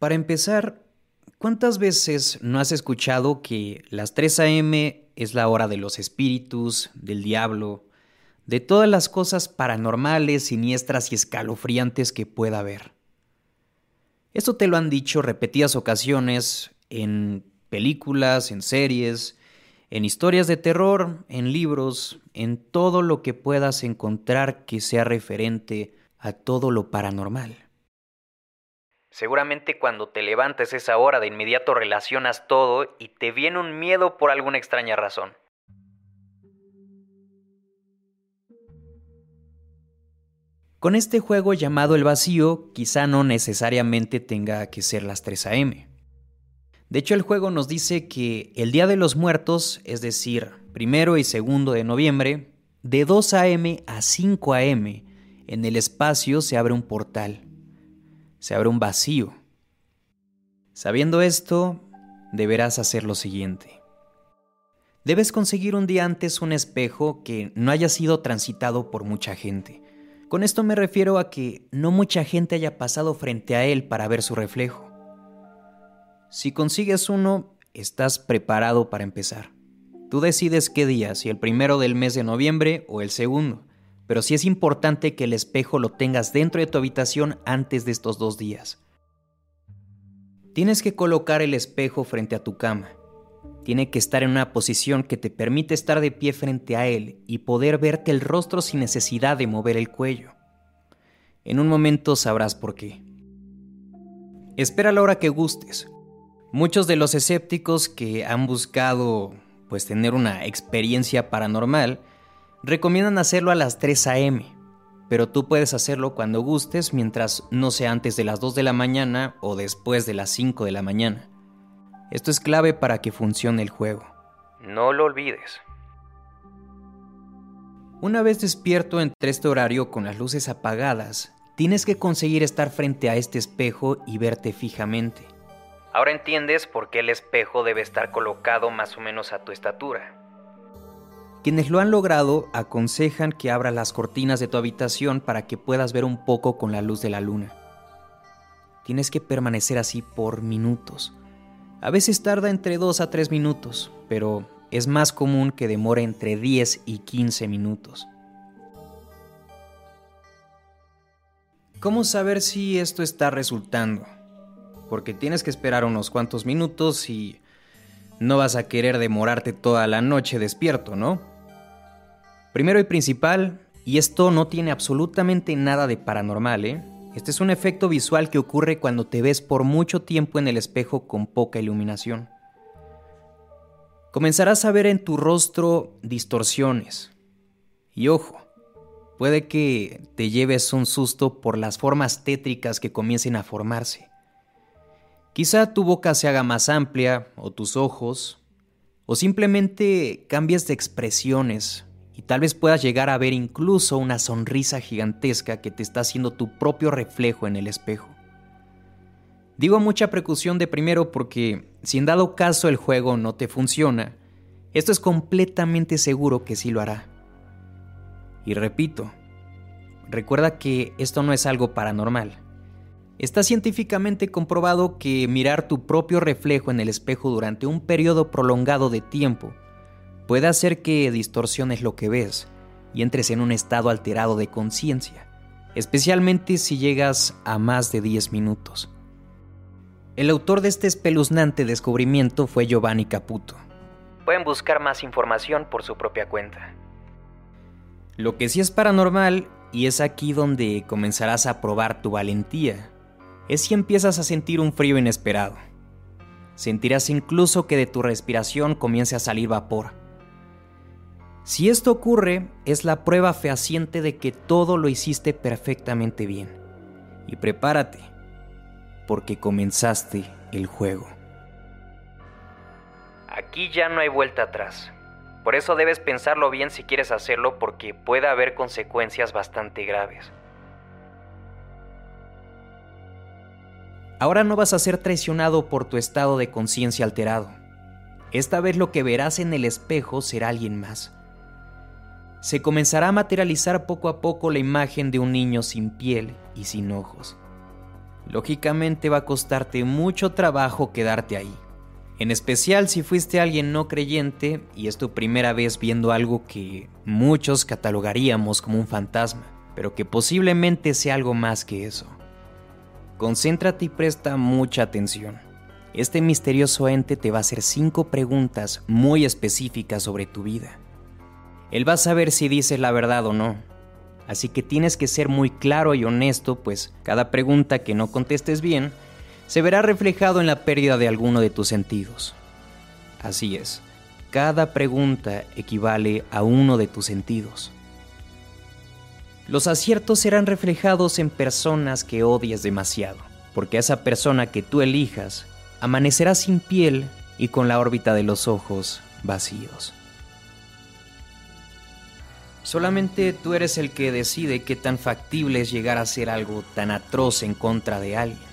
Para empezar, ¿cuántas veces no has escuchado que las 3 a.m. es la hora de los espíritus, del diablo, de todas las cosas paranormales, siniestras y escalofriantes que pueda haber? Esto te lo han dicho repetidas ocasiones en películas, en series, en historias de terror, en libros, en todo lo que puedas encontrar que sea referente a todo lo paranormal. Seguramente cuando te levantes esa hora de inmediato relacionas todo y te viene un miedo por alguna extraña razón. Con este juego llamado El Vacío, quizá no necesariamente tenga que ser las 3 a.m. De hecho, el juego nos dice que el Día de los Muertos, es decir, primero y segundo de noviembre, de 2 a.m. a 5 a.m., en el espacio se abre un portal, se abre un vacío. Sabiendo esto, deberás hacer lo siguiente. Debes conseguir un día antes un espejo que no haya sido transitado por mucha gente. Con esto me refiero a que no mucha gente haya pasado frente a él para ver su reflejo. Si consigues uno, estás preparado para empezar. Tú decides qué día, si el primero del mes de noviembre o el segundo, pero sí es importante que el espejo lo tengas dentro de tu habitación antes de estos dos días. Tienes que colocar el espejo frente a tu cama. Tiene que estar en una posición que te permite estar de pie frente a él y poder verte el rostro sin necesidad de mover el cuello. En un momento sabrás por qué. Espera la hora que gustes. Muchos de los escépticos que han buscado pues tener una experiencia paranormal recomiendan hacerlo a las 3 a.m., pero tú puedes hacerlo cuando gustes mientras no sea antes de las 2 de la mañana o después de las 5 de la mañana. Esto es clave para que funcione el juego. No lo olvides. Una vez despierto entre este horario con las luces apagadas, tienes que conseguir estar frente a este espejo y verte fijamente. Ahora entiendes por qué el espejo debe estar colocado más o menos a tu estatura. Quienes lo han logrado aconsejan que abras las cortinas de tu habitación para que puedas ver un poco con la luz de la luna. Tienes que permanecer así por minutos. A veces tarda entre 2 a 3 minutos, pero es más común que demore entre 10 y 15 minutos. ¿Cómo saber si esto está resultando? porque tienes que esperar unos cuantos minutos y no vas a querer demorarte toda la noche despierto, ¿no? Primero y principal, y esto no tiene absolutamente nada de paranormal, ¿eh? Este es un efecto visual que ocurre cuando te ves por mucho tiempo en el espejo con poca iluminación. Comenzarás a ver en tu rostro distorsiones. Y ojo, puede que te lleves un susto por las formas tétricas que comiencen a formarse. Quizá tu boca se haga más amplia, o tus ojos, o simplemente cambies de expresiones y tal vez puedas llegar a ver incluso una sonrisa gigantesca que te está haciendo tu propio reflejo en el espejo. Digo mucha precaución de primero porque si en dado caso el juego no te funciona, esto es completamente seguro que sí lo hará. Y repito, recuerda que esto no es algo paranormal Está científicamente comprobado que mirar tu propio reflejo en el espejo durante un periodo prolongado de tiempo puede hacer que distorsiones lo que ves y entres en un estado alterado de conciencia, especialmente si llegas a más de 10 minutos. El autor de este espeluznante descubrimiento fue Giovanni Caputo. Pueden buscar más información por su propia cuenta. Lo que sí es paranormal, y es aquí donde comenzarás a probar tu valentía, es si empiezas a sentir un frío inesperado. Sentirás incluso que de tu respiración comience a salir vapor. Si esto ocurre, es la prueba fehaciente de que todo lo hiciste perfectamente bien. Y prepárate, porque comenzaste el juego. Aquí ya no hay vuelta atrás. Por eso debes pensarlo bien si quieres hacerlo porque puede haber consecuencias bastante graves. Ahora no vas a ser traicionado por tu estado de conciencia alterado. Esta vez lo que verás en el espejo será alguien más. Se comenzará a materializar poco a poco la imagen de un niño sin piel y sin ojos. lógicamente va a costarte mucho trabajo quedarte ahí. En especial si fuiste alguien no creyente y es tu primera vez viendo algo que muchos catalogaríamos como un fantasma, pero que posiblemente sea algo más que eso. Concéntrate y presta mucha atención. Este misterioso ente te va a hacer cinco preguntas muy específicas sobre tu vida. Él va a saber si dices la verdad o no, Así que tienes que ser muy claro y honesto, pues cada pregunta que no contestes bien se verá reflejado en la pérdida de alguno de tus sentidos. Así es, cada pregunta equivale a uno de tus sentidos. Los aciertos serán reflejados en personas que odias demasiado, porque esa persona que tú elijas amanecerá sin piel y con la órbita de los ojos vacíos. Solamente tú eres el que decide qué tan factible es llegar a hacer algo tan atroz en contra de alguien.